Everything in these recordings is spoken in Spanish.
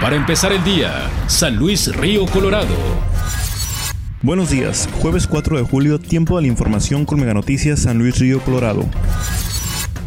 Para empezar el día, San Luis Río Colorado. Buenos días, jueves 4 de julio, tiempo de la información con Mega Noticias San Luis Río Colorado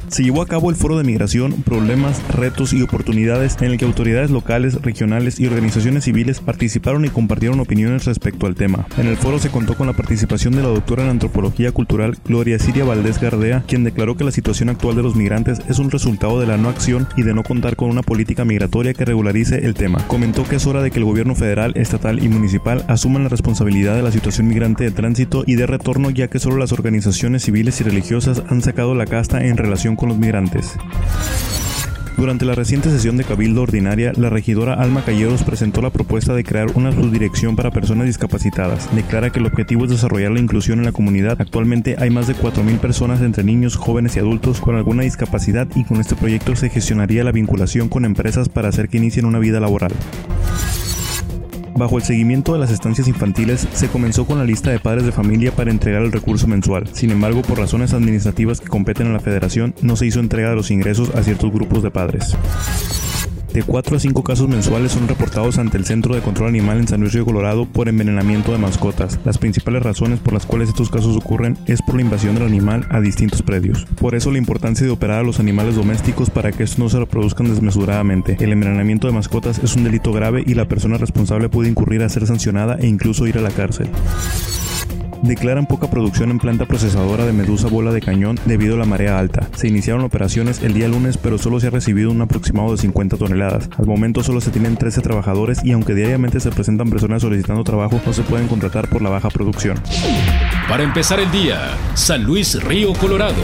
se llevó a cabo el Foro de Migración, Problemas, Retos y Oportunidades en el que autoridades locales, regionales y organizaciones civiles participaron y compartieron opiniones respecto al tema. En el foro se contó con la participación de la doctora en Antropología Cultural Gloria Siria Valdés Gardea, quien declaró que la situación actual de los migrantes es un resultado de la no acción y de no contar con una política migratoria que regularice el tema. Comentó que es hora de que el gobierno federal, estatal y municipal asuman la responsabilidad de la situación migrante de tránsito y de retorno ya que solo las organizaciones civiles y religiosas han sacado la casta en relación con los migrantes. Durante la reciente sesión de Cabildo Ordinaria, la regidora Alma Calleros presentó la propuesta de crear una subdirección para personas discapacitadas. Declara que el objetivo es desarrollar la inclusión en la comunidad. Actualmente hay más de 4.000 personas entre niños, jóvenes y adultos con alguna discapacidad y con este proyecto se gestionaría la vinculación con empresas para hacer que inicien una vida laboral. Bajo el seguimiento de las estancias infantiles, se comenzó con la lista de padres de familia para entregar el recurso mensual. Sin embargo, por razones administrativas que competen a la federación, no se hizo entrega de los ingresos a ciertos grupos de padres. De 4 a 5 casos mensuales son reportados ante el Centro de Control Animal en San Luis Río Colorado por envenenamiento de mascotas. Las principales razones por las cuales estos casos ocurren es por la invasión del animal a distintos predios. Por eso la importancia de operar a los animales domésticos para que estos no se reproduzcan desmesuradamente. El envenenamiento de mascotas es un delito grave y la persona responsable puede incurrir a ser sancionada e incluso ir a la cárcel declaran poca producción en planta procesadora de medusa bola de cañón debido a la marea alta. Se iniciaron operaciones el día lunes, pero solo se ha recibido un aproximado de 50 toneladas. Al momento solo se tienen 13 trabajadores y aunque diariamente se presentan personas solicitando trabajo, no se pueden contratar por la baja producción. Para empezar el día, San Luis Río Colorado.